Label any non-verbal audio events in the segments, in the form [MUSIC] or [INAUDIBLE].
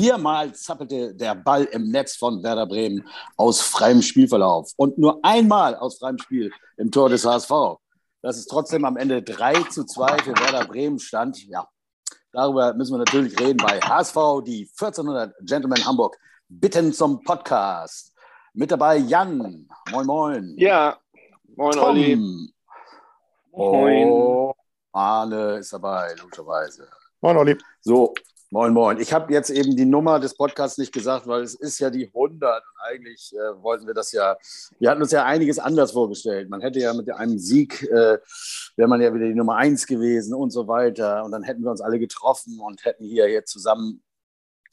Viermal zappelte der Ball im Netz von Werder Bremen aus freiem Spielverlauf und nur einmal aus freiem Spiel im Tor des HSV. Dass es trotzdem am Ende 3 zu 2 für Werder Bremen stand, ja, darüber müssen wir natürlich reden bei HSV, die 1400 Gentlemen Hamburg bitten zum Podcast. Mit dabei Jan. Moin, moin. Ja, moin, Tom. Olli. Moin. Oh, Arne ist dabei, logischerweise. Moin, Olli. So, moin, moin. Ich habe jetzt eben die Nummer des Podcasts nicht gesagt, weil es ist ja die 100. eigentlich äh, wollten wir das ja, wir hatten uns ja einiges anders vorgestellt. Man hätte ja mit einem Sieg, äh, wäre man ja wieder die Nummer 1 gewesen und so weiter. Und dann hätten wir uns alle getroffen und hätten hier jetzt zusammen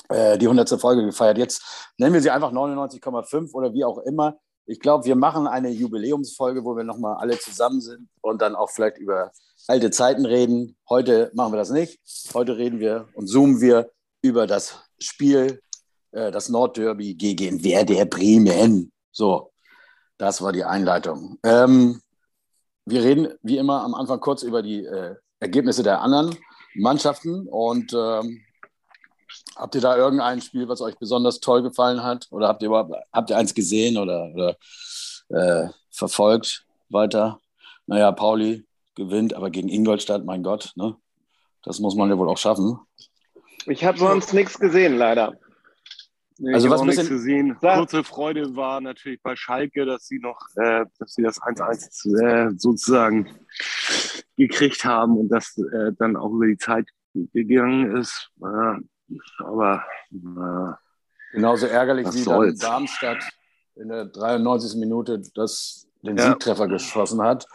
äh, die 100. Folge gefeiert. Jetzt nennen wir sie einfach 99,5 oder wie auch immer. Ich glaube, wir machen eine Jubiläumsfolge, wo wir nochmal alle zusammen sind und dann auch vielleicht über alte Zeiten reden. Heute machen wir das nicht. Heute reden wir und zoomen wir über das Spiel, äh, das Nordderby gegen Werder Bremen. So, das war die Einleitung. Ähm, wir reden wie immer am Anfang kurz über die äh, Ergebnisse der anderen Mannschaften und ähm, Habt ihr da irgendein Spiel, was euch besonders toll gefallen hat? Oder habt ihr überhaupt habt ihr eins gesehen oder, oder äh, verfolgt weiter? Naja, Pauli gewinnt, aber gegen Ingolstadt, mein Gott, ne? Das muss man ja wohl auch schaffen. Ich habe sonst nichts gesehen, leider. Nee, also was nichts gesehen. Kurze Freude war natürlich bei Schalke, dass sie noch, äh, dass sie das 1-1 äh, sozusagen gekriegt haben und das äh, dann auch über die Zeit gegangen ist. Aber na, genauso ärgerlich wie dann Darmstadt in der 93. Minute das, den ja. Siegtreffer geschossen hat,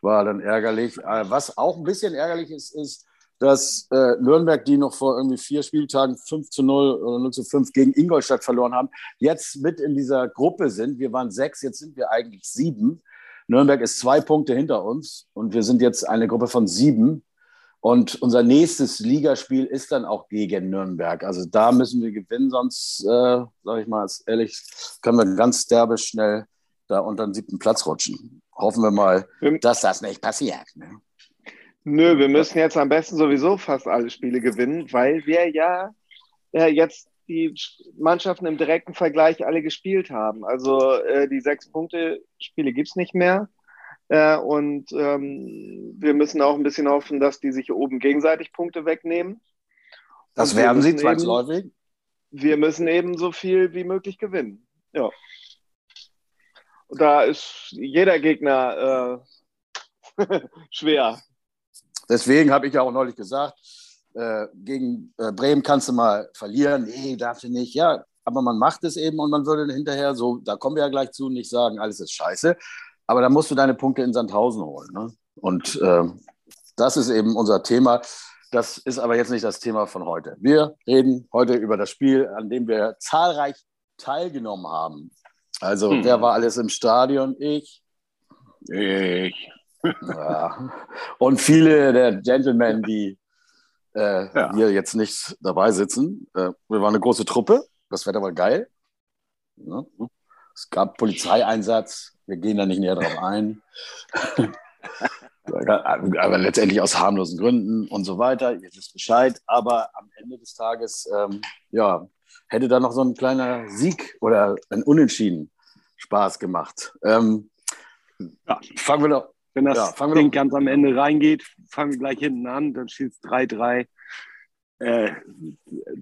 war dann ärgerlich. Äh, was auch ein bisschen ärgerlich ist, ist, dass äh, Nürnberg, die noch vor irgendwie vier Spieltagen 5 zu 0 oder 0 zu 5 gegen Ingolstadt verloren haben, jetzt mit in dieser Gruppe sind. Wir waren sechs, jetzt sind wir eigentlich sieben. Nürnberg ist zwei Punkte hinter uns und wir sind jetzt eine Gruppe von sieben. Und unser nächstes Ligaspiel ist dann auch gegen Nürnberg. Also da müssen wir gewinnen, sonst, äh, sage ich mal ehrlich, können wir ganz derbe schnell da unter den siebten Platz rutschen. Hoffen wir mal, dass das nicht passiert. Ne? Nö, wir müssen jetzt am besten sowieso fast alle Spiele gewinnen, weil wir ja äh, jetzt die Mannschaften im direkten Vergleich alle gespielt haben. Also äh, die sechs Punkte Spiele gibt es nicht mehr. Äh, und ähm, wir müssen auch ein bisschen hoffen, dass die sich oben gegenseitig Punkte wegnehmen. Das werden sie zwangsläufig. Eben, wir müssen eben so viel wie möglich gewinnen. Ja. Da ist jeder Gegner äh, [LAUGHS] schwer. Deswegen habe ich ja auch neulich gesagt, äh, gegen äh, Bremen kannst du mal verlieren. Nee, darfst du nicht. Ja, aber man macht es eben und man würde hinterher so, da kommen wir ja gleich zu, nicht sagen, alles ist scheiße. Aber da musst du deine Punkte in Sandhausen holen. Ne? Und äh, das ist eben unser Thema. Das ist aber jetzt nicht das Thema von heute. Wir reden heute über das Spiel, an dem wir zahlreich teilgenommen haben. Also, hm. wer war alles im Stadion? Ich. Ich. Ja. Und viele der Gentlemen, die äh, ja. hier jetzt nicht dabei sitzen. Äh, wir waren eine große Truppe. Das Wetter war geil. Ja. Es gab Polizeieinsatz, wir gehen da nicht näher drauf ein. [LAUGHS] aber letztendlich aus harmlosen Gründen und so weiter. Ihr wisst Bescheid. Aber am Ende des Tages, ähm, ja, hätte da noch so ein kleiner Sieg oder ein Unentschieden Spaß gemacht. Ähm, ja, fangen wir doch. Wenn das ja, Ding ganz am Ende reingeht, fangen wir gleich hinten an, dann steht es 3-3. Äh,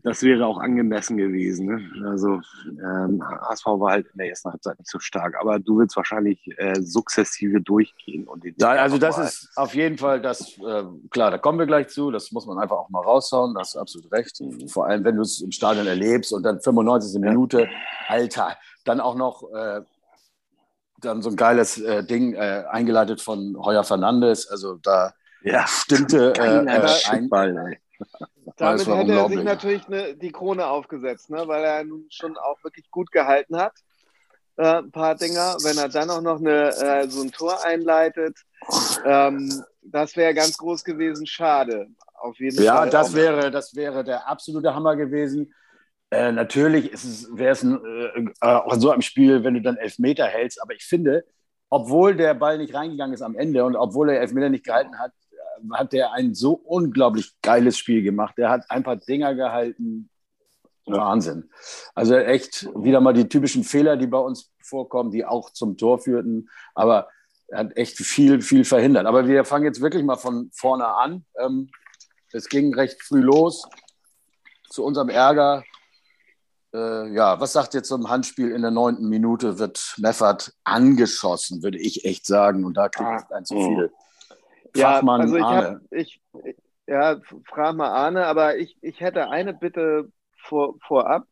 das wäre auch angemessen gewesen. Ne? Also ähm, HSV war halt in der ersten Halbzeit nicht so stark, aber du willst wahrscheinlich äh, sukzessive durchgehen. Und ja, also das ist auf jeden Fall das, äh, klar, da kommen wir gleich zu, das muss man einfach auch mal raushauen, da hast du absolut recht. Mhm. Vor allem, wenn du es im Stadion erlebst und dann 95. Ja. Minute, Alter, dann auch noch äh, dann so ein geiles äh, Ding äh, eingeleitet von Heuer Fernandes, also da ja, stimmte [LAUGHS] äh, ein, Ball, damit hätte er sich natürlich eine, die Krone aufgesetzt, ne? weil er nun schon auch wirklich gut gehalten hat. Äh, ein paar Dinger. Wenn er dann auch noch eine, äh, so ein Tor einleitet, ähm, das wäre ganz groß gewesen. Schade. Auf jeden ja, Fall. Ja, das wäre, das wäre der absolute Hammer gewesen. Äh, natürlich wäre es äh, auch in so einem Spiel, wenn du dann Elfmeter hältst. Aber ich finde, obwohl der Ball nicht reingegangen ist am Ende und obwohl er Elfmeter nicht gehalten hat, hat der ein so unglaublich geiles Spiel gemacht. Der hat ein paar Dinger gehalten. Wahnsinn. Also echt wieder mal die typischen Fehler, die bei uns vorkommen, die auch zum Tor führten. Aber er hat echt viel, viel verhindert. Aber wir fangen jetzt wirklich mal von vorne an. Ähm, es ging recht früh los. Zu unserem Ärger. Äh, ja, was sagt ihr zum Handspiel in der neunten Minute? Wird Meffert angeschossen, würde ich echt sagen. Und da kriegt es ein zu viel. Fachmann ja, also ich Arne. Hab, ich, ja, frag mal Arne, aber ich, ich hätte eine Bitte vor, vorab.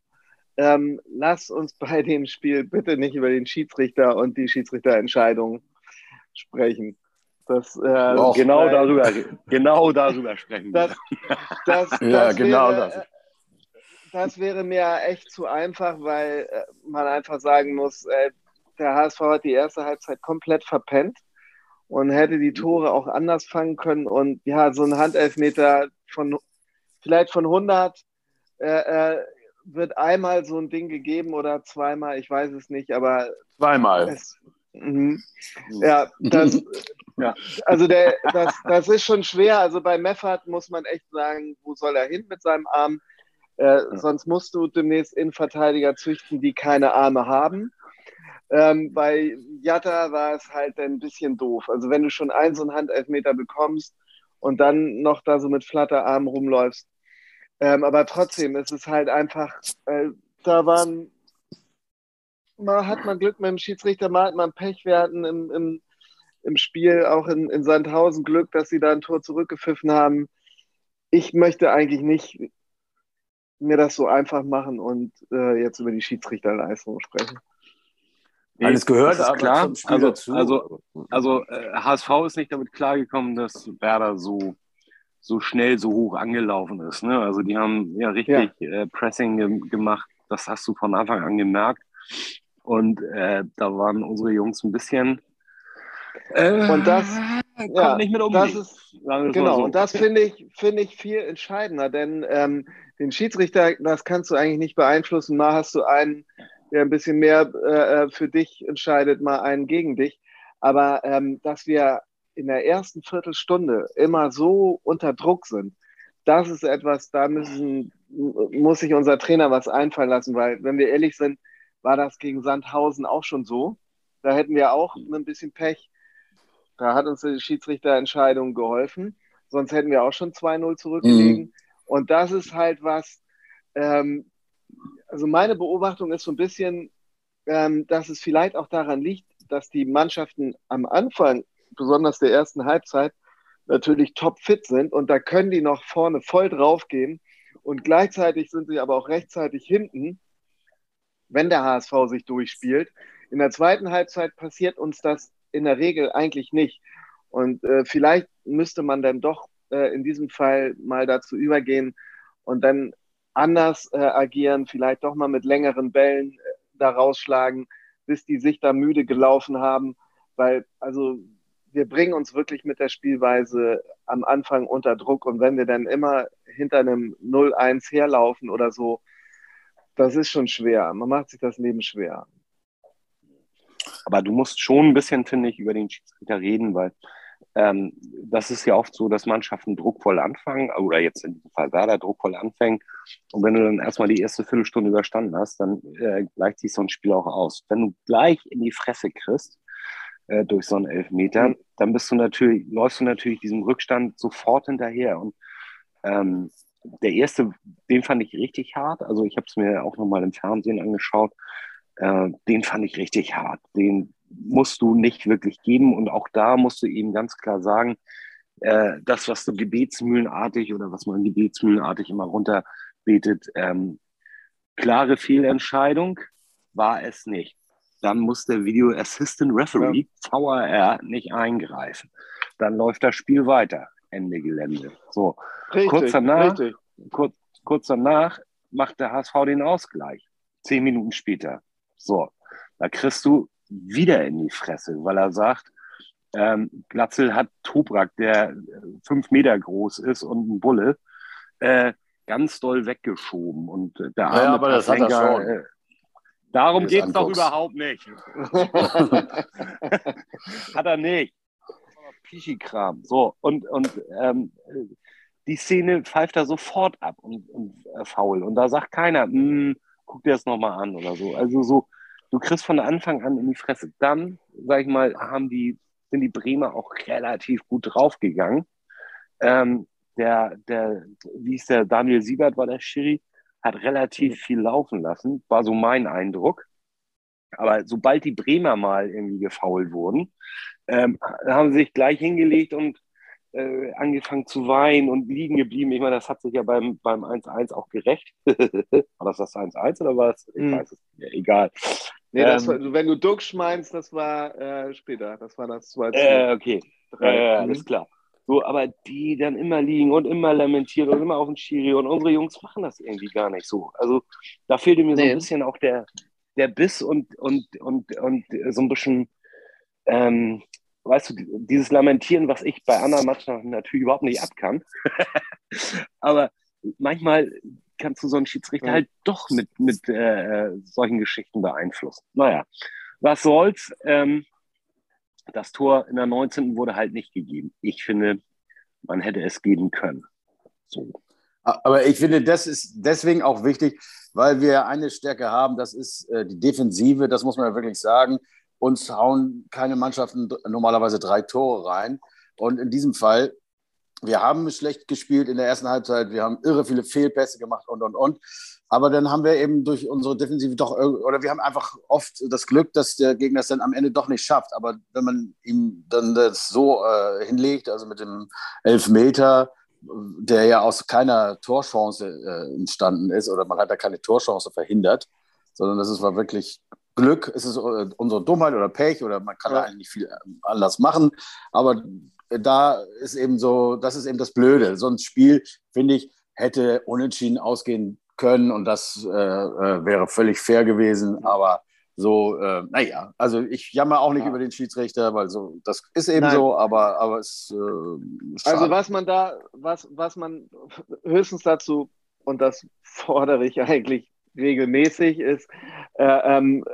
Ähm, lass uns bei dem Spiel bitte nicht über den Schiedsrichter und die Schiedsrichterentscheidung sprechen. Das, äh, genau, weil, darüber, [LAUGHS] genau darüber sprechen das, das, das, ja, genau wäre, das. Das wäre mir echt zu einfach, weil äh, man einfach sagen muss, äh, der HSV hat die erste Halbzeit komplett verpennt und hätte die Tore auch anders fangen können. Und ja, so ein Handelfmeter von vielleicht von 100 äh, äh, wird einmal so ein Ding gegeben oder zweimal, ich weiß es nicht, aber. Zweimal. Es, mhm. Ja, das, [LAUGHS] ja, also der, das, das ist schon schwer. Also bei Meffert muss man echt sagen, wo soll er hin mit seinem Arm? Äh. Sonst musst du demnächst Innenverteidiger züchten, die keine Arme haben. Ähm, bei Jatta war es halt ein bisschen doof. Also wenn du schon einen so einen Handelfmeter bekommst und dann noch da so mit Flatterarmen rumläufst, ähm, aber trotzdem ist es halt einfach, äh, da waren, mal hat man Glück mit dem Schiedsrichter, mal hat man Pech. Wir hatten im, im, im Spiel auch in, in Sandhausen Glück, dass sie da ein Tor zurückgepfiffen haben. Ich möchte eigentlich nicht mir das so einfach machen und äh, jetzt über die Schiedsrichterleistung sprechen. Alles gehört, aber klar. also, also, also äh, HSV ist nicht damit klargekommen, dass Werder so so schnell so hoch angelaufen ist. Ne? Also die haben ja richtig ja. Äh, Pressing ge gemacht. Das hast du von Anfang an gemerkt. Und äh, da waren unsere Jungs ein bisschen äh, und das ja, nicht mit. Das ist, genau, so. und das finde ich, finde ich viel entscheidender, denn ähm, den Schiedsrichter, das kannst du eigentlich nicht beeinflussen. Mal hast du einen, der ein bisschen mehr äh, äh für dich entscheidet, mal einen gegen dich. Aber ähm, dass wir in der ersten Viertelstunde immer so unter Druck sind, das ist etwas, da müssen, muss sich unser Trainer was einfallen lassen, weil, wenn wir ehrlich sind, war das gegen Sandhausen auch schon so. Da hätten wir auch ein bisschen Pech. Da hat uns die Schiedsrichterentscheidung geholfen. Sonst hätten wir auch schon 2-0 zurückgelegen. Mhm. Und das ist halt was, ähm, also meine Beobachtung ist so ein bisschen, ähm, dass es vielleicht auch daran liegt, dass die Mannschaften am Anfang besonders der ersten Halbzeit, natürlich topfit sind und da können die noch vorne voll drauf gehen und gleichzeitig sind sie aber auch rechtzeitig hinten, wenn der HSV sich durchspielt. In der zweiten Halbzeit passiert uns das in der Regel eigentlich nicht. Und äh, vielleicht müsste man dann doch äh, in diesem Fall mal dazu übergehen und dann anders äh, agieren, vielleicht doch mal mit längeren Bällen äh, da rausschlagen, bis die sich da müde gelaufen haben. Weil, also wir bringen uns wirklich mit der Spielweise am Anfang unter Druck und wenn wir dann immer hinter einem 0-1 herlaufen oder so, das ist schon schwer. Man macht sich das Leben schwer. Aber du musst schon ein bisschen, finde ich, über den Schiedsrichter reden, weil ähm, das ist ja oft so, dass Mannschaften druckvoll anfangen, oder jetzt in diesem Fall Werder druckvoll anfängt. Und wenn du dann erstmal die erste Viertelstunde überstanden hast, dann äh, gleicht sich so ein Spiel auch aus. Wenn du gleich in die Fresse kriegst, äh, durch so einen Elfmeter, dann bist du natürlich, läufst du natürlich diesem Rückstand sofort hinterher. Und ähm, der erste, den fand ich richtig hart. Also ich habe es mir auch nochmal im Fernsehen angeschaut. Äh, den fand ich richtig hart. Den musst du nicht wirklich geben. Und auch da musst du eben ganz klar sagen, äh, das, was du gebetsmühlenartig oder was man gebetsmühlenartig immer runterbetet, ähm, klare Fehlentscheidung war es nicht dann muss der Video Assistant Referee, ja. VAR, nicht eingreifen. Dann läuft das Spiel weiter. Ende Gelände. So. Richtig, kurz, danach, kurz, kurz danach macht der HSV den Ausgleich. Zehn Minuten später. So. Da kriegst du wieder in die Fresse, weil er sagt, ähm, Glatzel hat Tobrak, der fünf Meter groß ist und ein Bulle, äh, ganz doll weggeschoben. Und der arme ja, aber das hat er schon. Äh, Darum geht es doch überhaupt nicht. [LAUGHS] Hat er nicht. Pichi-Kram. So, und, und ähm, die Szene pfeift er sofort ab und, und äh, faul. Und da sagt keiner, hm, guck dir das nochmal an oder so. Also so, du kriegst von Anfang an in die Fresse. Dann, sag ich mal, haben die, sind die Bremer auch relativ gut draufgegangen. Ähm, der, der, wie ist der, Daniel Siebert war der Schiri, hat relativ viel laufen lassen, war so mein Eindruck. Aber sobald die Bremer mal irgendwie gefault wurden, ähm, haben sie sich gleich hingelegt und äh, angefangen zu weinen und liegen geblieben. Ich meine, das hat sich ja beim, beim 1-1 auch gerecht. [LAUGHS] war das das 1-1 oder war es? Ich hm. weiß es nicht. Egal. Nee, ähm, war, wenn du Duxch meinst, das war äh, später. Das war das 2 äh, Okay, äh, alles klar. So, aber die dann immer liegen und immer lamentieren und immer auf den Schiri und unsere Jungs machen das irgendwie gar nicht so. Also da fehlte mir so ein bisschen auch der, der Biss und, und, und, und so ein bisschen ähm, weißt du, dieses Lamentieren, was ich bei anderen Mannschaften natürlich überhaupt nicht abkann. [LAUGHS] Aber manchmal kannst du so einen Schiedsrichter ja. halt doch mit, mit äh, solchen Geschichten beeinflussen. Naja, was soll's. Ähm, das Tor in der 19. wurde halt nicht gegeben. Ich finde, man hätte es geben können. So. Aber ich finde, das ist deswegen auch wichtig, weil wir eine Stärke haben, das ist äh, die Defensive, das muss man ja wirklich sagen uns hauen keine Mannschaften normalerweise drei Tore rein. Und in diesem Fall, wir haben schlecht gespielt in der ersten Halbzeit, wir haben irre viele Fehlpässe gemacht und, und, und. Aber dann haben wir eben durch unsere Defensive doch, oder wir haben einfach oft das Glück, dass der Gegner es dann am Ende doch nicht schafft. Aber wenn man ihm dann das so äh, hinlegt, also mit dem Elfmeter, der ja aus keiner Torchance äh, entstanden ist, oder man hat da keine Torchance verhindert, sondern das ist, war wirklich Glück, es ist äh, unsere Dummheit oder Pech oder man kann ja. eigentlich nicht viel äh, anders machen. Aber da ist eben so, das ist eben das Blöde. So ein Spiel, finde ich, hätte unentschieden ausgehen können und das äh, äh wäre völlig fair gewesen. Aber so, äh, naja, also ich jammer auch nicht ja. über den Schiedsrichter, weil so, das ist eben Nein. so, aber, aber es äh, Also was man da, was, was man höchstens dazu, und das fordere ich [LAUGHS] eigentlich regelmäßig, ist, äh, ähm,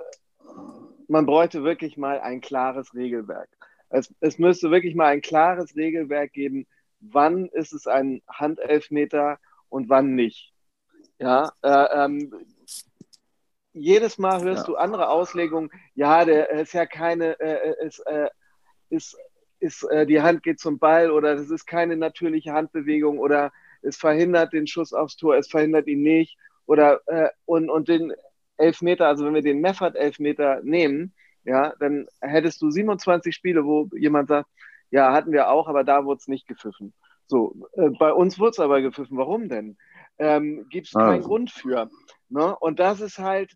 man bräuchte wirklich mal ein klares Regelwerk. Es, es müsste wirklich mal ein klares Regelwerk geben, wann ist es ein Handelfmeter und wann nicht. Ja, äh, ähm, jedes Mal hörst ja. du andere Auslegungen. Ja, der ist ja keine, äh, äh, ist, äh, ist, ist äh, die Hand geht zum Ball oder das ist keine natürliche Handbewegung oder es verhindert den Schuss aufs Tor, es verhindert ihn nicht oder äh, und, und den Elfmeter, also wenn wir den Meffert-Elfmeter nehmen, ja, dann hättest du 27 Spiele, wo jemand sagt, ja, hatten wir auch, aber da wurde es nicht gepfiffen. So, äh, bei uns wurde es aber gepfiffen. Warum denn? Ähm, Gibt es ah. keinen Grund für. Ne? Und das ist halt,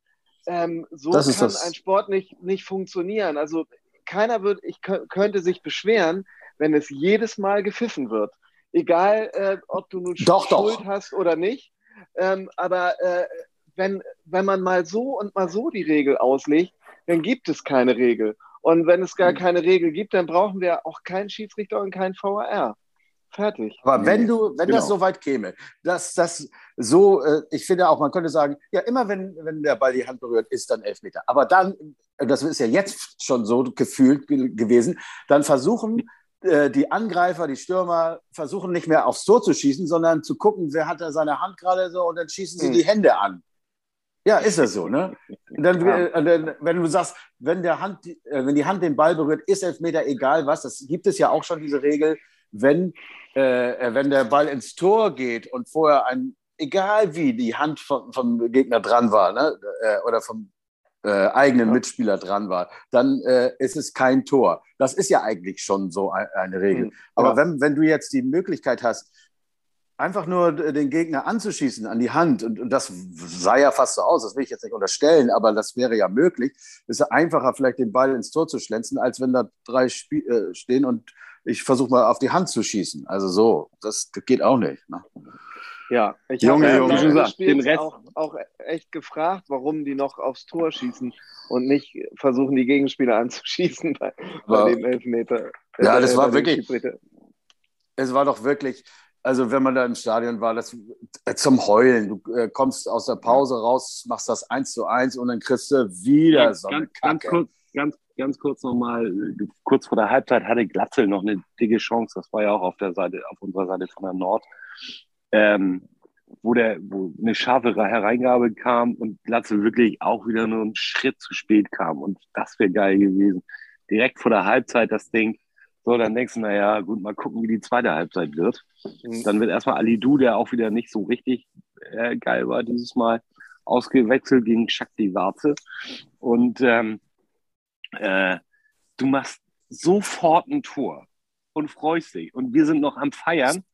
ähm, so das kann ein Sport nicht, nicht funktionieren. Also keiner wird, ich könnte sich beschweren, wenn es jedes Mal gepfiffen wird. Egal, äh, ob du nun doch, Schuld doch. hast oder nicht. Ähm, aber äh, wenn, wenn man mal so und mal so die Regel auslegt, dann gibt es keine Regel. Und wenn es gar hm. keine Regel gibt, dann brauchen wir auch keinen Schiedsrichter und keinen VAR. Fertig. Aber wenn du, wenn genau. das so weit käme, dass das so, äh, ich finde auch, man könnte sagen, ja, immer wenn, wenn der Ball die Hand berührt, ist dann Elfmeter. Aber dann, das ist ja jetzt schon so gefühlt gewesen, dann versuchen äh, die Angreifer, die Stürmer, versuchen nicht mehr aufs Tor zu schießen, sondern zu gucken, wer hat da seine Hand gerade so und dann schießen sie mhm. die Hände an. Ja, ist das so, ne? Dann, ja. Äh, dann, wenn du sagst, wenn, der Hand, äh, wenn die Hand den Ball berührt, ist Elfmeter egal was. Das gibt es ja auch schon, diese Regel. Wenn, äh, wenn der Ball ins Tor geht und vorher ein, egal wie, die Hand vom, vom Gegner dran war, ne? Äh, oder vom äh, eigenen ja. Mitspieler dran war, dann äh, ist es kein Tor. Das ist ja eigentlich schon so eine Regel. Mhm. Aber ja. wenn, wenn du jetzt die Möglichkeit hast, einfach nur den Gegner anzuschießen an die Hand, und, und, das sah ja fast so aus, das will ich jetzt nicht unterstellen, aber das wäre ja möglich, ist ja einfacher, vielleicht den Ball ins Tor zu schlänzen, als wenn da drei Spie äh, stehen und ich versuche mal auf die Hand zu schießen. Also so, das, geht auch nicht. Ne? Ja, ich Junge, habe Junge, gesagt, den Rest auch, auch echt gefragt, warum die noch aufs Tor schießen und nicht versuchen, die Gegenspieler anzuschießen bei, bei dem Elfmeter. Ja, das war wirklich. Es war doch wirklich, also wenn man da im Stadion war, das äh, zum Heulen. Du äh, kommst aus der Pause raus, machst das eins zu eins und dann kriegst du wieder ja, so eine ganz, Kacke. Ganz kurz, ganz, ganz kurz nochmal, kurz vor der Halbzeit hatte Glatzel noch eine dicke Chance. Das war ja auch auf der Seite, auf unserer Seite von der Nord. ähm, wo, der, wo eine scharfe Hereingabe kam und Glatze wirklich auch wieder nur einen Schritt zu spät kam. Und das wäre geil gewesen. Direkt vor der Halbzeit das Ding. So, dann denkst du, naja, gut, mal gucken, wie die zweite Halbzeit wird. Mhm. Dann wird erstmal Ali Du, der auch wieder nicht so richtig äh, geil war dieses Mal, ausgewechselt gegen Shakti Warze. Und ähm, äh, du machst sofort ein Tor und freust dich. Und wir sind noch am Feiern.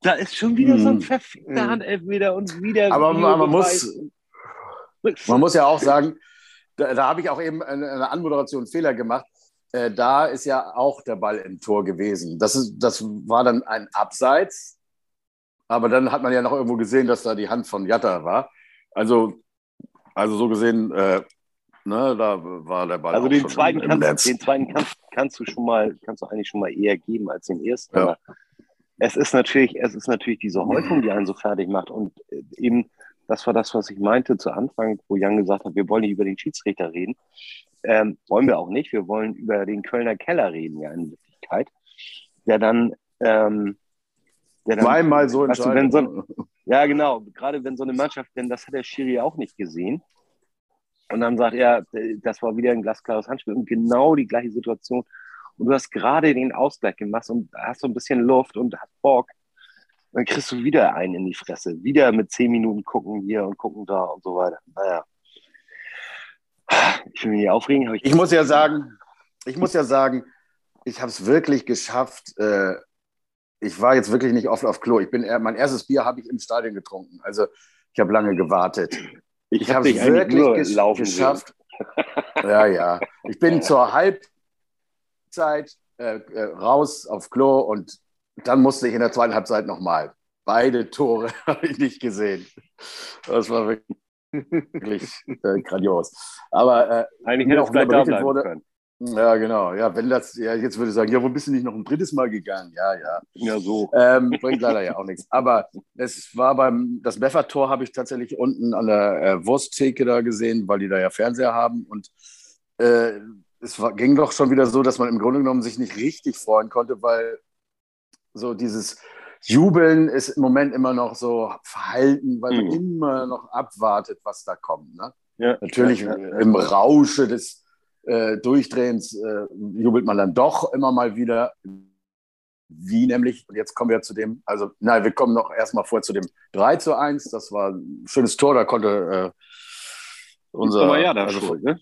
Da ist schon wieder so ein hm. verfickter hm. Handelfmeter und wieder. Aber man, man muss, man muss ja auch sagen, da, da habe ich auch eben eine, eine Anmoderation Fehler gemacht. Äh, da ist ja auch der Ball im Tor gewesen. Das, ist, das war dann ein Abseits. Aber dann hat man ja noch irgendwo gesehen, dass da die Hand von Jatta war. Also, also so gesehen, äh, ne, da war der Ball. Also den zweiten, im, im kannst, den zweiten kannst, kannst, du schon mal, kannst du eigentlich schon mal eher geben als den ersten. Ja. es ist natürlich, es ist natürlich diese Häufung, die einen so fertig macht. Und äh, eben, das war das, was ich meinte zu Anfang, wo Jan gesagt hat, wir wollen nicht über den Schiedsrichter reden. Ähm, wollen wir auch nicht. Wir wollen über den Kölner Keller reden, ja, in Wirklichkeit. Der dann, ähm, der dann zweimal so entscheidet. So, ja, genau. Gerade wenn so eine Mannschaft, denn das hat der Schiri auch nicht gesehen. Und dann sagt er, das war wieder ein glasklares Handspiel und genau die gleiche Situation. Und du hast gerade den Ausgleich gemacht und hast so ein bisschen Luft und hast Bock. Dann kriegst du wieder einen in die Fresse. Wieder mit zehn Minuten gucken hier und gucken da und so weiter. Naja. Ich will mich nicht aufregen. Ich, ich muss ja sagen, ich muss ja sagen, ich habe es wirklich geschafft. Äh, ich war jetzt wirklich nicht oft auf Klo. Ich bin, mein erstes Bier habe ich im Stadion getrunken. Also ich habe lange gewartet. Ich, ich habe es wirklich ges geschafft. [LAUGHS] ja, ja. Ich bin zur Halbzeit äh, äh, raus auf Klo und dann musste ich in der zweiten Halbzeit nochmal. Beide Tore [LAUGHS] habe ich nicht gesehen. Das war wirklich äh, grandios. Aber äh, eigentlich hätte es gleich da bleiben wurde, können. Ja, genau. Ja, wenn das, ja, jetzt würde ich sagen, ja, wo bist du nicht noch ein drittes Mal gegangen? Ja, ja. Ja, so. Ähm, bringt leider ja auch nichts. Aber es war beim, das Beffer-Tor habe ich tatsächlich unten an der äh, Wursttheke da gesehen, weil die da ja Fernseher haben. Und äh, es war, ging doch schon wieder so, dass man im Grunde genommen sich nicht richtig freuen konnte, weil so dieses Jubeln ist im Moment immer noch so verhalten, weil man mhm. immer noch abwartet, was da kommt. Ne? Ja, Natürlich ja, ja, im Rausche des äh, Durchdrehens äh, jubelt man dann doch immer mal wieder. Wie nämlich, und jetzt kommen wir zu dem, also nein, wir kommen noch erstmal vor zu dem 3 zu 1. Das war ein schönes Tor, da konnte äh, unser. Aber ja, da also, schuld, ne?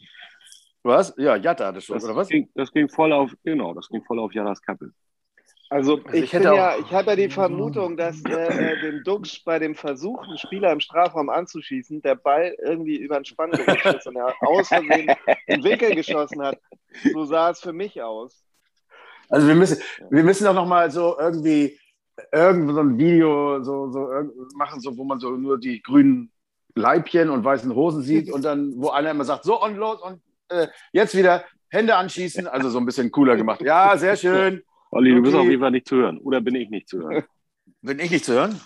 Was? Ja, Jatta hatte schon, das oder was? Ging, das ging voll auf, genau, das ging voll auf Jadas Kappe. Also, also ich, ich, ja, ich habe ja die Vermutung, dass äh, dem Dux bei dem Versuch, einen Spieler im Strafraum anzuschießen, der Ball irgendwie über den Spann gerutscht ist und er aus Versehen den Winkel geschossen hat. So sah es für mich aus. Also wir müssen, wir müssen doch noch mal so irgendwie irgend so ein Video so, so machen, so, wo man so nur die grünen Leibchen und weißen Hosen sieht und dann, wo einer immer sagt, so und los und äh, jetzt wieder Hände anschießen, also so ein bisschen cooler gemacht. Ja, sehr schön. Olli, okay. du bist auf jeden Fall nicht zu hören. Oder bin ich nicht zu hören? [LAUGHS] Bin ich nicht zu hören?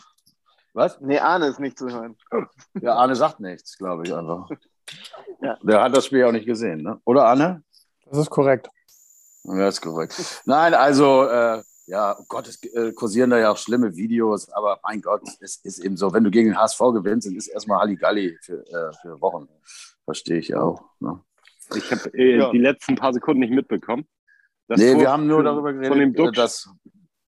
Was? Nee, Arne ist nicht zu hören. [LAUGHS] Ja, Arne sagt nichts, glaube ich einfach. [LAUGHS] Ja. Der hat das Spiel auch nicht gesehen, ne? Oder Arne? Das ist korrekt. Ja, ist korrekt. Nein, also, äh, ja, oh Gott, es äh, kursieren da ja auch schlimme Videos, aber mein Gott, es ist eben so, wenn du gegen den HSV gewinnst, dann ist erstmal Halligalli für, äh, für Wochen. Verstehe ich auch. Ne? Ich habe äh, ja. die letzten paar Sekunden nicht mitbekommen. Das nee, wir haben nur darüber geredet, äh, dass,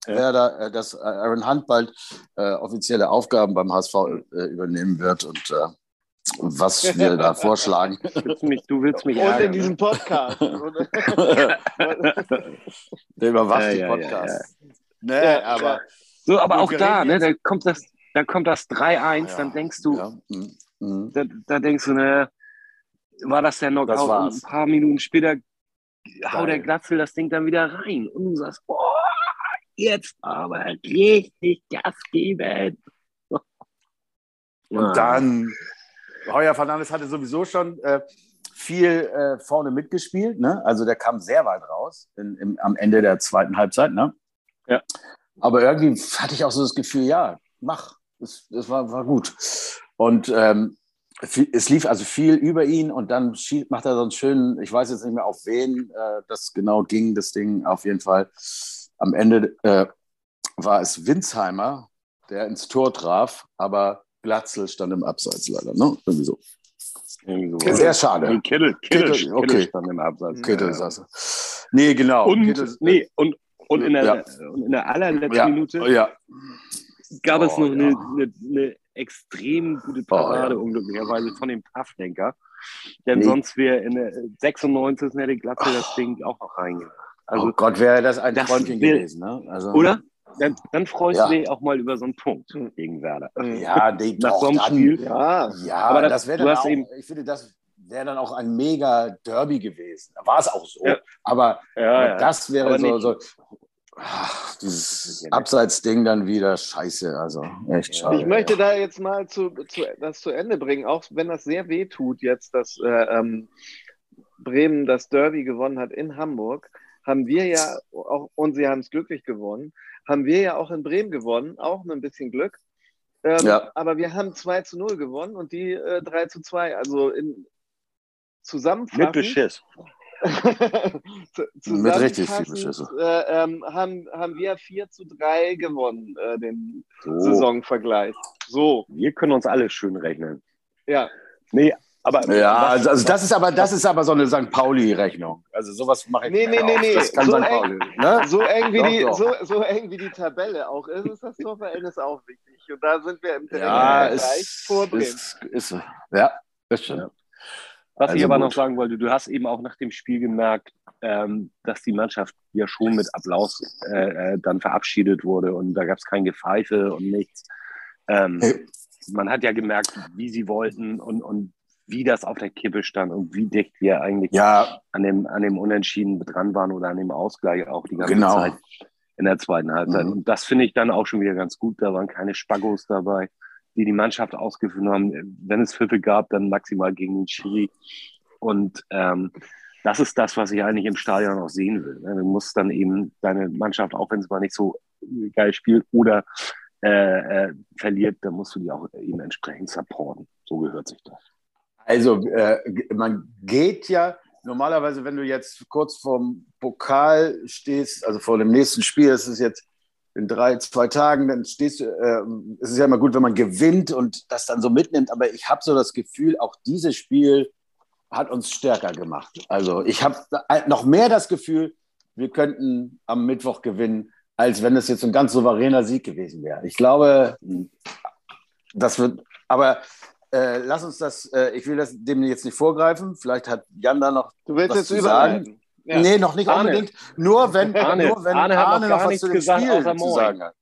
ja. da, äh, dass Aaron Hunt bald äh, offizielle Aufgaben beim HSV äh, übernehmen wird und äh, was wir da [LAUGHS] vorschlagen. Willst mich, du willst mich Und in diesem Podcast. [LAUGHS] Der überwacht ja, die Podcasts. Ja, ja, nee, aber, so, aber auch da, ne, da kommt das, da kommt das 3-1, dann denkst du, mhm. mhm. Da, da, denkst du, ne, war das der Knockout? Und ein paar Minuten später hau der Glatzel das Ding dann wieder rein. Und du sagst, boah, jetzt aber richtig Gas geben. Und dann, Heuer Fernandes hatte sowieso schon äh, viel äh, vorne mitgespielt. Ne? Also der kam sehr weit raus in, im, am Ende der zweiten Halbzeit. Ne? Ja. Aber irgendwie hatte ich auch so das Gefühl, ja, mach. Das, das war, war gut. Und ähm, es lief also viel über ihn und dann macht er so einen schönen, ich weiß jetzt nicht mehr auf wen äh, das genau ging, das Ding auf jeden Fall. Am Ende äh, war es Winsheimer, der ins Tor traf, aber Glatzel stand im Abseits leider. Ne? Irgendwie so. Irgendwie so. Sehr schade. Nee, Kittel, Kittel, Kittel, okay. Kittel stand im Abseits. Kittel ja. saß. Nee, genau. Und, Kittel, nee, und, und, in der, ja. und in der allerletzten ja. Minute ja. gab Oh, es noch ja. eine, eine, eine extrem gute Parade, Oh, ja. unglücklicherweise, von dem Pfaffdenker. Denn Nee. sonst wäre in der 96. hätte Glatzel das Ding auch noch reingemacht. Also, oh Gott, wäre das ein das Träumchen gewesen. Ne? Also, Oder? Dann, dann freust Ja. du dich auch mal über so einen Punkt gegen Werder. Ja, die, Nach so einem dann, Spiel. Ja, Ja, Aber das- das, wäre dann auch, eben- ich finde, das wäre dann auch ein mega Derby gewesen. Da war es auch so. Ja. Aber, aber das wäre Aber so, so ach, dieses. Abseitsding dann wieder scheiße. Also echt schade. Ich möchte da jetzt mal zu, zu, das zu Ende bringen, auch wenn das sehr weh tut, jetzt, dass äh, ähm, Bremen das Derby gewonnen hat in Hamburg, haben wir ja auch, und sie haben es glücklich gewonnen, haben wir ja auch in Bremen gewonnen, auch mit ein bisschen Glück. Ähm, Ja. Aber wir haben 2 zu 0 gewonnen und die äh, 3 zu 2. Also in zusammenfassend. Mit Beschiss. [LAUGHS] Mit richtig viel Beschisse. Äh, ähm, haben, haben wir 4 zu 3 gewonnen, äh, den So. Saisonvergleich. So, Wir können uns alle schön rechnen. ja. Nee, aber. Ja, also, also das ist aber das ist aber so eine St. Pauli-Rechnung. Also sowas mache ich Nee, nee, nee, nee. Das kann So St. eng- Pauli. Ne? So eng, wie Doch, die, doch. so, so eng wie die Tabelle auch ist, ist das Torverhältnis auch wichtig. Und da sind wir im direkten Ja, Vergleich vor Bremen. ist, ist, ja, das stimmt. Ja. Was ich Also aber gut. noch sagen wollte, du hast eben auch nach dem Spiel gemerkt, ähm, dass die Mannschaft ja schon mit Applaus äh, äh, dann verabschiedet wurde und da gab es kein Gepfeife und nichts. Ähm, Nee. man hat ja gemerkt, wie sie wollten und, und wie das auf der Kippe stand und wie dicht wir eigentlich Ja, an dem, an dem Unentschieden dran waren oder an dem Ausgleich auch die ganze Genau. Zeit in der zweiten Halbzeit. Mhm. Und das finde ich dann auch schon wieder ganz gut. Da waren keine Spaggos dabei, die die Mannschaft ausgeführt haben. Wenn es Pfiffe gab, dann maximal gegen den Schiri. Und ähm, das ist das, was ich eigentlich im Stadion auch sehen will. ne? Du musst dann eben deine Mannschaft, auch wenn es mal nicht so geil spielt oder äh, äh, verliert, dann musst du die auch eben entsprechend supporten. So gehört sich das. Also äh, man geht ja normalerweise, wenn du jetzt kurz vorm Pokal stehst, also vor dem nächsten Spiel, das ist jetzt in drei, zwei Tagen, dann stehst du, äh, es ist ja immer gut, wenn man gewinnt und das dann so mitnimmt, aber ich habe so das Gefühl, auch dieses Spiel hat uns stärker gemacht. Also ich habe noch mehr das Gefühl, wir könnten am Mittwoch gewinnen, als wenn es jetzt ein ganz souveräner Sieg gewesen wäre. Ich glaube, das wird, aber äh, lass uns das, äh, ich will das dem jetzt nicht vorgreifen. Vielleicht hat Jan da noch. Du willst Was jetzt zu überleiten. Ja. Nee, noch nicht Arne. unbedingt. Nur wenn Arne. nur wenn Arne Arne, noch noch was zu dem gesagt, Spiel zu sagen hat.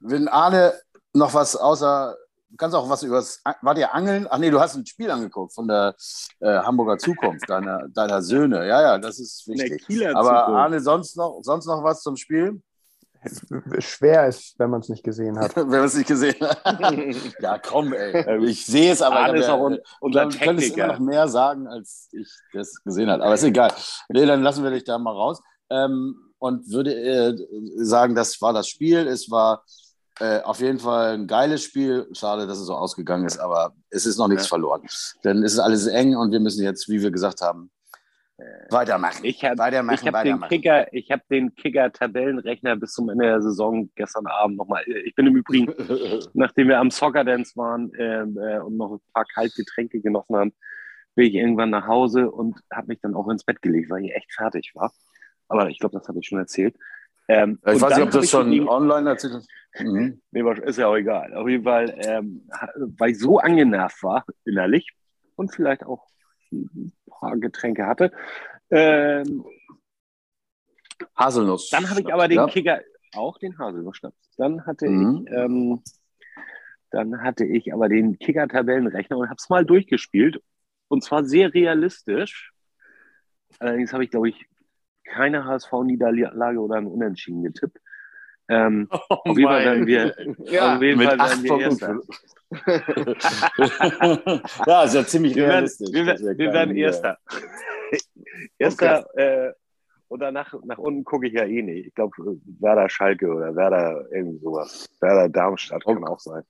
Wenn Arne noch was außer, du kannst auch was übers, war dir Angeln? Ach nee, du hast ein Spiel angeguckt von der äh, Hamburger Zukunft, deiner, deiner Söhne. Ja, ja, das ist wichtig. Aber Zukunft. Arne, sonst noch, sonst noch was zum Spiel? [LAUGHS] Schwer ist, wenn man es nicht gesehen hat. [LAUGHS] Wer es nicht gesehen hat. [LAUGHS] ja, komm, ey. Ich sehe es, aber ich auch un- ja, unser du könntest immer noch mehr sagen, als ich das gesehen habe. Aber ist egal. Nee, dann lassen wir dich da mal raus. Ähm, und würde äh, sagen, das war das Spiel. Es war äh, auf jeden Fall ein geiles Spiel. Schade, dass es so ausgegangen ist, aber es ist noch nichts Ja. verloren. Denn es ist alles eng und wir müssen jetzt, wie wir gesagt haben, weitermachen. Ich habe hab den. Kicker, ich habe den Kicker-Tabellenrechner bis zum Ende der Saison gestern Abend nochmal. Ich bin im Übrigen, [LAUGHS] nachdem wir am Soccer Dance waren ähm, äh, und noch ein paar Kaltgetränke genossen haben, bin ich irgendwann nach Hause und habe mich dann auch ins Bett gelegt, weil ich echt fertig war. Aber ich glaube, das habe ich schon erzählt. Ähm, ich weiß nicht, ob das schon gegen- online erzählt hast. Mhm. Nee, ist ja auch egal. Auf jeden Fall, ähm, weil ich so angenervt war, innerlich, und vielleicht auch Getränke hatte, ähm, Haselnuss. dann habe ich aber den Ja. Kicker, auch den Haselnussschnaps. Dann hatte Mhm. ich, ähm, dann hatte ich aber den Kicker-Tabellenrechner und habe es mal durchgespielt. Und zwar sehr realistisch. Allerdings habe ich, glaube ich, keine HSV-Niederlage oder ein Unentschieden getippt. Ähm, [LAUGHS] auf jeden Fall werden wir, [LAUGHS] Ja, auf jeden mit Fall werden wir. Erster. [LAUGHS] ja, ist ja ziemlich Wir werden, realistisch. wir, werden- wir keinen, werden Erster. Erster äh, und danach nach unten gucke ich ja eh nicht. Ich glaube, Werder Schalke oder Werder irgendwie sowas. Werder Darmstadt kann auch sein.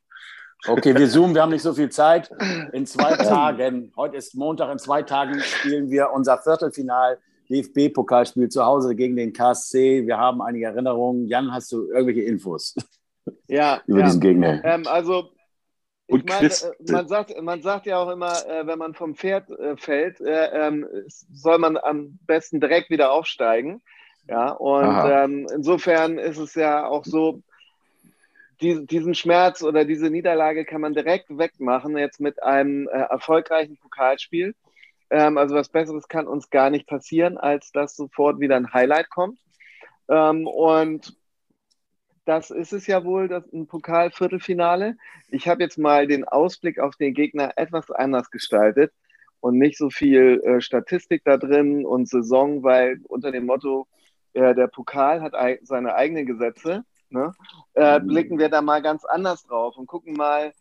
Okay, wir zoomen, wir haben nicht so viel Zeit. In zwei Tagen, heute ist Montag, in zwei Tagen spielen wir unser Viertelfinal DFB-Pokalspiel zu Hause gegen den KSC. Wir haben einige Erinnerungen. Jan, hast du irgendwelche Infos? [LAUGHS] Ja, über ja. diesen Gegner. Ähm, also ich meine, äh, man sagt, man sagt ja auch immer, äh, wenn man vom Pferd äh, fällt, ähm, soll man am besten direkt wieder aufsteigen. Ja, und ähm, insofern ist es ja auch so, die, diesen Schmerz oder diese Niederlage kann man direkt wegmachen, jetzt mit einem äh, erfolgreichen Pokalspiel. Ähm, also was Besseres kann uns gar nicht passieren, als dass sofort wieder ein Highlight kommt. Ähm, und das ist es ja wohl, das ein Pokalviertelfinale. Ich habe jetzt mal den Ausblick auf den Gegner etwas anders gestaltet und nicht so viel äh, Statistik da drin und Saison, weil unter dem Motto, äh, der Pokal hat seine eigenen Gesetze, ne? äh, mhm. blicken wir da mal ganz anders drauf und gucken mal,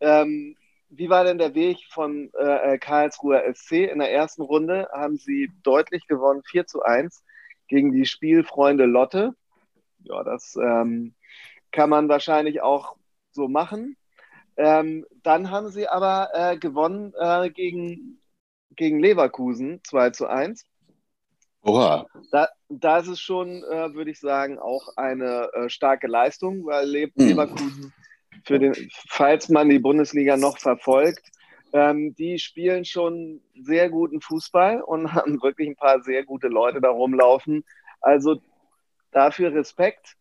ähm, wie war denn der Weg von äh, Karlsruher SC? In der ersten Runde haben sie deutlich gewonnen, 4 zu 1 gegen die Spielfreunde Lotte ja, das ähm, kann man wahrscheinlich auch so machen. Ähm, dann haben sie aber äh, gewonnen äh, gegen, gegen Leverkusen 2 zu 1. Oha. Da, da ist es schon, äh, würde ich sagen, auch eine äh, starke Leistung, weil Le hm. Leverkusen, für den, falls man die Bundesliga noch verfolgt, ähm, die spielen schon sehr guten Fußball und [LAUGHS] haben wirklich ein paar sehr gute Leute da rumlaufen. Also Dafür Respekt.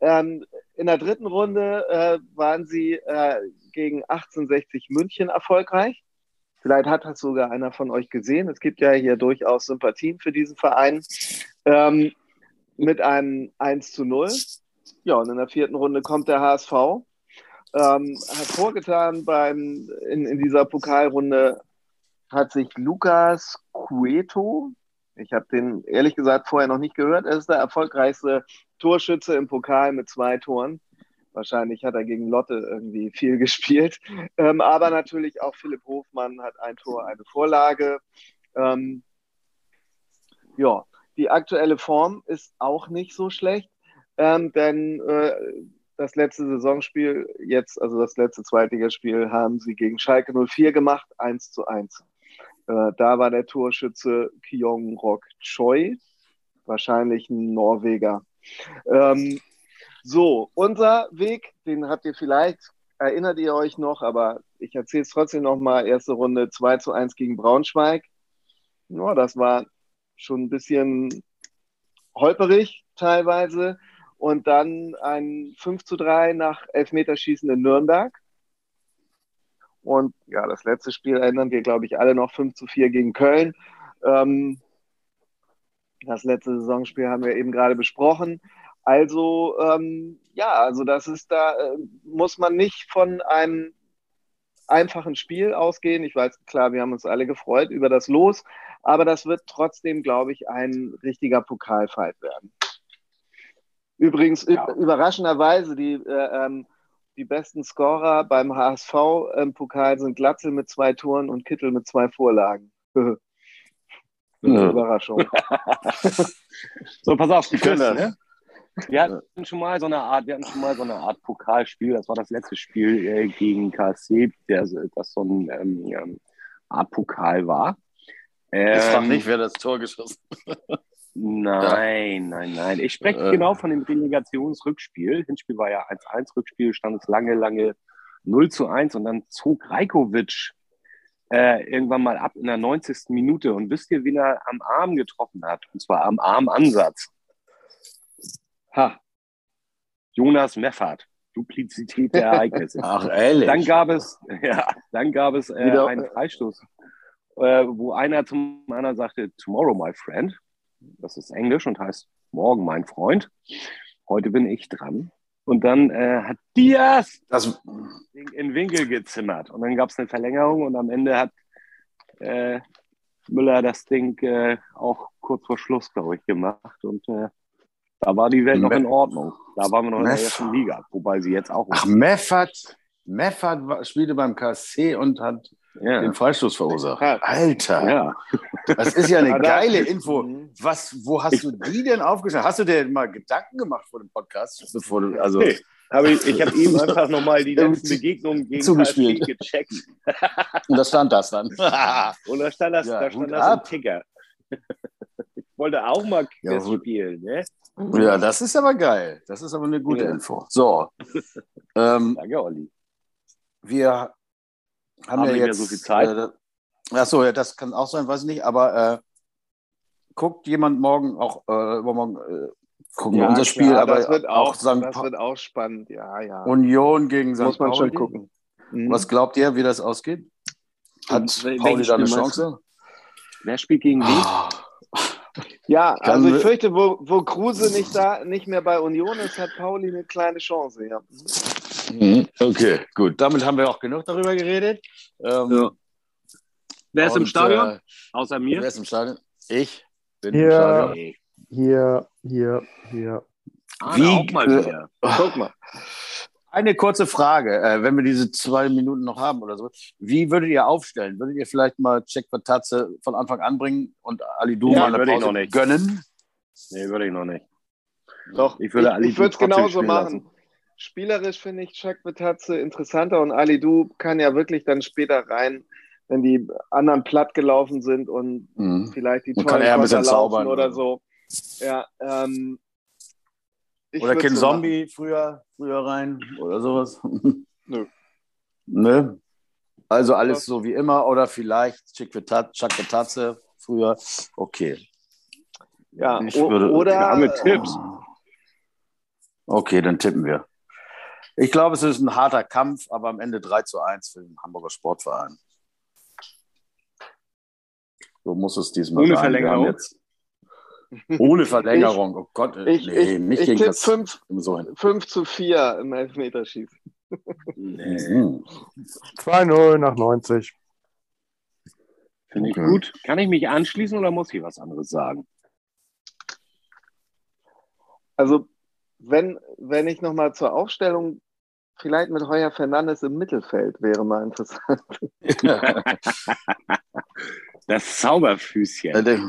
Ähm, in der dritten Runde äh, waren sie äh, gegen 1860 München erfolgreich. Vielleicht hat das sogar einer von euch gesehen. Es gibt ja hier durchaus Sympathien für diesen Verein. Ähm, mit einem 1 zu 0. Ja, und in der vierten Runde kommt der HSV. Ähm, hervorgetan beim, in, in dieser Pokalrunde hat sich Lukas Cueto, ich habe den ehrlich gesagt vorher noch nicht gehört. Er ist der erfolgreichste Torschütze im Pokal mit zwei Toren. Wahrscheinlich hat er gegen Lotte irgendwie viel [LAUGHS] gespielt. Ähm, aber natürlich auch Philipp Hofmann hat ein Tor, eine Vorlage. Ähm, ja, die aktuelle Form ist auch nicht so schlecht, ähm, denn äh, das letzte Saisonspiel, jetzt, also das letzte Zweitligaspiel, haben sie gegen Schalke 04 gemacht, 1 zu 1. Äh, da war der Torschütze Kyong Rok Choi, wahrscheinlich ein Norweger. Ähm, so, unser Weg, den habt ihr vielleicht, erinnert ihr euch noch, aber ich erzähle es trotzdem nochmal. Erste Runde 2 zu 1 gegen Braunschweig. Ja, das war schon ein bisschen holperig teilweise. Und dann ein 5 zu 3 nach Elfmeterschießen in Nürnberg. Und ja, das letzte Spiel erinnern wir, glaube ich, alle noch 5 zu 4 gegen Köln. Ähm, das letzte Saisonspiel haben wir eben gerade besprochen. Also ähm, ja, also das ist da, äh, muss man nicht von einem einfachen Spiel ausgehen. Ich weiß, klar, wir haben uns alle gefreut über das Los, aber das wird trotzdem, glaube ich, ein richtiger Pokalfight werden. Übrigens, ja. überraschenderweise, die äh, ähm, die besten Scorer beim HSV im Pokal sind Glatzel mit zwei Toren und Kittel mit zwei Vorlagen. [LAUGHS] ja. Überraschung. [LAUGHS] so, pass auf, die können das. Ne? Wir hatten schon mal so eine Art, wir hatten schon mal so eine Art Pokalspiel. Das war das letzte Spiel äh, gegen KSC, der, das so ein ähm, ähm, Art Pokal war. Ähm, ich frage nicht, wer das Tor geschossen hat. Nein, ja. nein, nein. Ich spreche äh. genau von dem Relegationsrückspiel. Hinspiel war ja 1-1, Rückspiel stand es lange, lange 0 zu 1 und dann zog Rajkovic äh, irgendwann mal ab in der 90. Minute. Und wisst ihr, wen er am Arm getroffen hat? Und zwar am Armansatz. Ha. Jonas Meffert. Duplizität der Ereignisse. [LAUGHS] Ach, ehrlich? Dann gab es, ja, dann gab es äh, einen Freistoß, äh, wo einer zum anderen sagte, Tomorrow, my friend das ist Englisch und heißt Morgen, mein Freund. Heute bin ich dran. Und dann äh, hat Diaz das in Winkel gezimmert. Und dann gab es eine Verlängerung und am Ende hat äh, Müller das Ding äh, auch kurz vor Schluss, glaube ich, gemacht. Und äh, da war die Welt noch in Ordnung. Da waren wir noch in der ersten Liga, wobei sie jetzt auch. Ach, Meffert, Meffert spielte beim KSC und hat ja. den Freistoß verursacht. Alter, ja. das ist ja eine [LAUGHS] geile Info. Mhm. Was, wo hast du die denn aufgeschrieben? Hast du dir mal Gedanken gemacht vor dem Podcast? Bevor du, also nee. Hab ich ich habe eben [LAUGHS] einfach nochmal die letzten Begegnungen gegen Zugespielt. gecheckt. [LAUGHS] Und da stand das dann. Und da stand das, ja, da stand das im Ticker. wollte auch mal ja, spielen, ne? Ja, das ist aber geil. Das ist aber eine gute ja. Info. So. ähm, Danke, Olli. Wir haben, haben ja jetzt so viel Zeit. Äh, Achso, ja, das kann auch sein, weiß ich nicht, aber äh, guckt jemand morgen auch äh, übermorgen äh, gucken ja, wir unser Spiel, klar, aber das wird auch, auch St. das wird auch spannend, ja, ja. Union gegen St. Muss man Pauli. schon gucken. Mhm. Was glaubt ihr, wie das ausgeht? Hat Und, Pauli da eine Chance? Wer spielt gegen wen? Oh. Ja, also ich fürchte, wo, wo Kruse nicht da, nicht mehr bei Union ist, hat Pauli eine kleine Chance, ja. Mhm. Okay, gut. Damit haben wir auch genug darüber geredet. Ähm, ja. Wer ist und, im Stadion? Äh, Außer mir? Wer ist im Stadion? Ich bin hier, im Stadion. Hier, hier, hier. Ah, Wie, auch mal wieder. Guck mal. Eine kurze Frage, äh, wenn wir diese zwei Minuten noch haben oder so. Wie würdet ihr aufstellen? Würdet ihr vielleicht mal Check Tatze von Anfang an bringen und Ali Du ja, mal eine Pause noch gönnen? Nee, würde ich noch nicht. Doch, ich würde ich, ich es genauso machen. Lassen. Spielerisch finde ich Check Tatze interessanter und Ali Du kann ja wirklich dann später rein, wenn die anderen platt gelaufen sind und mhm. vielleicht die Tore laufen oder so. Ja, ähm, oder kein Zombie früher, früher rein oder sowas? [LAUGHS] Nö. Nö. Also alles so wie immer oder vielleicht Chakvetatze früher. Okay. Ja, ich würde, oder ja, mit Tipps. Okay, dann tippen wir. Ich glaube, es ist ein harter Kampf, aber am Ende 3 zu 1 für den Hamburger Sportverein. So muss es diesmal Ohne sein. Verlängerung. Jetzt, ohne Verlängerung. oh Gott, ich, nee, ich, nicht ich gegen das 5, so 5 zu 4 im Elfmeterschießen. Nee. 2-0 nach 90. Finde ich okay. gut. Kann ich mich anschließen oder muss ich was anderes sagen? Also, wenn, wenn ich nochmal zur Aufstellung vielleicht mit Heuer Fernandes im Mittelfeld wäre mal interessant. [LAUGHS] das Zauberfüßchen. Ja, der,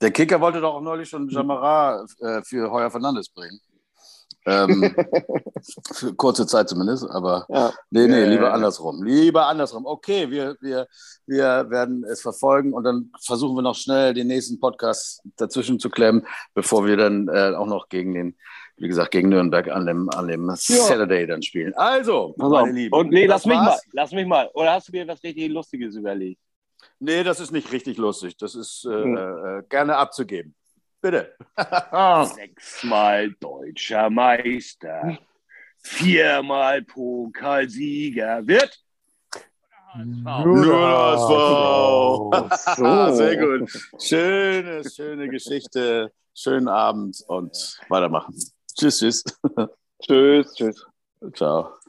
der Kicker wollte doch auch neulich schon Jamara äh, für Heuer Fernandes bringen. Ähm, [LAUGHS] für kurze Zeit zumindest, aber ja. nee, nee, lieber andersrum. Lieber andersrum. Okay, wir, wir, wir werden es verfolgen und dann versuchen wir noch schnell den nächsten Podcast dazwischen zu klemmen, bevor wir dann äh, auch noch gegen den, wie gesagt, gegen Nürnberg an dem, an dem ja. Saturday dann spielen. Also, meine Lieben. Und nee, lass mich mal, lass mich mal. Oder hast du dir was richtig Lustiges überlegt? Nee, das ist nicht richtig lustig. Das ist äh, hm. äh, gerne abzugeben. Bitte. [LAUGHS] Sechsmal deutscher Meister, viermal Pokalsieger wird. Nur HSV. [LAUGHS] So. [LAUGHS] Sehr gut. Schöne, schöne Geschichte. Schönen Abend und weitermachen. Tschüss, tschüss. Tschüss, tschüss. Ciao.